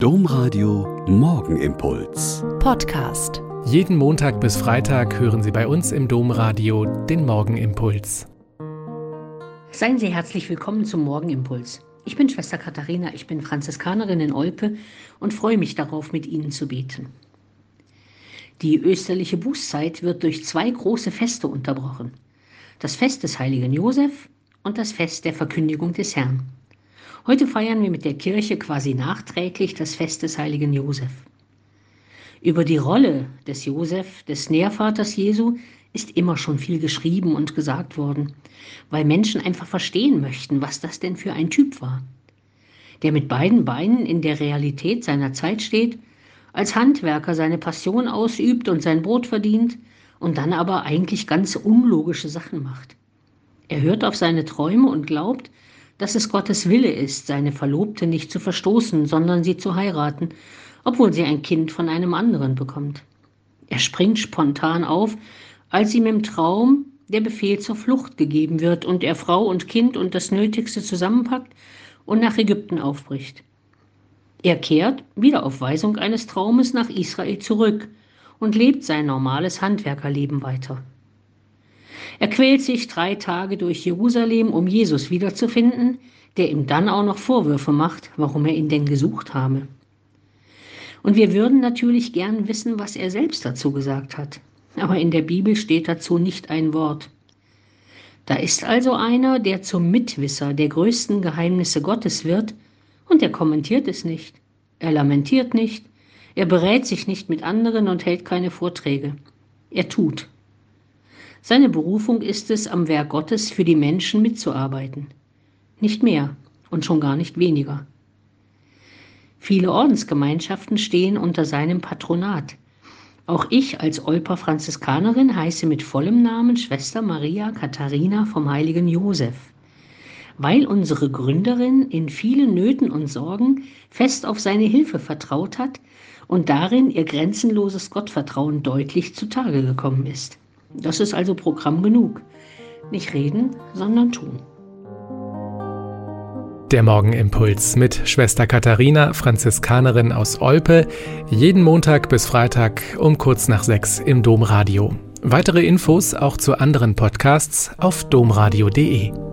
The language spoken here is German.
Domradio Morgenimpuls. Podcast. Jeden Montag bis Freitag hören Sie bei uns im Domradio den Morgenimpuls. Seien Sie herzlich willkommen zum Morgenimpuls. Ich bin Schwester Katharina, ich bin Franziskanerin in Olpe und freue mich darauf, mit Ihnen zu beten. Die österliche Bußzeit wird durch zwei große Feste unterbrochen. Das Fest des heiligen Josef und das Fest der Verkündigung des Herrn. Heute feiern wir mit der Kirche quasi nachträglich das Fest des heiligen Josef. Über die Rolle des Josef, des Nährvaters Jesu, ist immer schon viel geschrieben und gesagt worden, weil Menschen einfach verstehen möchten, was das denn für ein Typ war. Der mit beiden Beinen in der Realität seiner Zeit steht, als Handwerker seine Passion ausübt und sein Brot verdient und dann aber eigentlich ganz unlogische Sachen macht. Er hört auf seine Träume und glaubt, dass es Gottes Wille ist, seine Verlobte nicht zu verstoßen, sondern sie zu heiraten, obwohl sie ein Kind von einem anderen bekommt. Er springt spontan auf, als ihm im Traum der Befehl zur Flucht gegeben wird und er Frau und Kind und das Nötigste zusammenpackt und nach Ägypten aufbricht. Er kehrt, wieder auf Weisung eines Traumes, nach Israel zurück und lebt sein normales Handwerkerleben weiter. Er quält sich drei Tage durch Jerusalem, um Jesus wiederzufinden, der ihm dann auch noch Vorwürfe macht, warum er ihn denn gesucht habe. Und wir würden natürlich gern wissen, was er selbst dazu gesagt hat. Aber in der Bibel steht dazu nicht ein Wort. Da ist also einer, der zum Mitwisser der größten Geheimnisse Gottes wird, und er kommentiert es nicht. Er lamentiert nicht, er berät sich nicht mit anderen und hält keine Vorträge. Er tut. Seine Berufung ist es, am Werk Gottes für die Menschen mitzuarbeiten. Nicht mehr und schon gar nicht weniger. Viele Ordensgemeinschaften stehen unter seinem Patronat. Auch ich als Olper Franziskanerin heiße mit vollem Namen Schwester Maria Katharina vom heiligen Josef, weil unsere Gründerin in vielen Nöten und Sorgen fest auf seine Hilfe vertraut hat und darin ihr grenzenloses Gottvertrauen deutlich zutage gekommen ist. Das ist also Programm genug. Nicht reden, sondern tun. Der Morgenimpuls mit Schwester Katharina, Franziskanerin aus Olpe, jeden Montag bis Freitag um kurz nach sechs im Domradio. Weitere Infos auch zu anderen Podcasts auf domradio.de.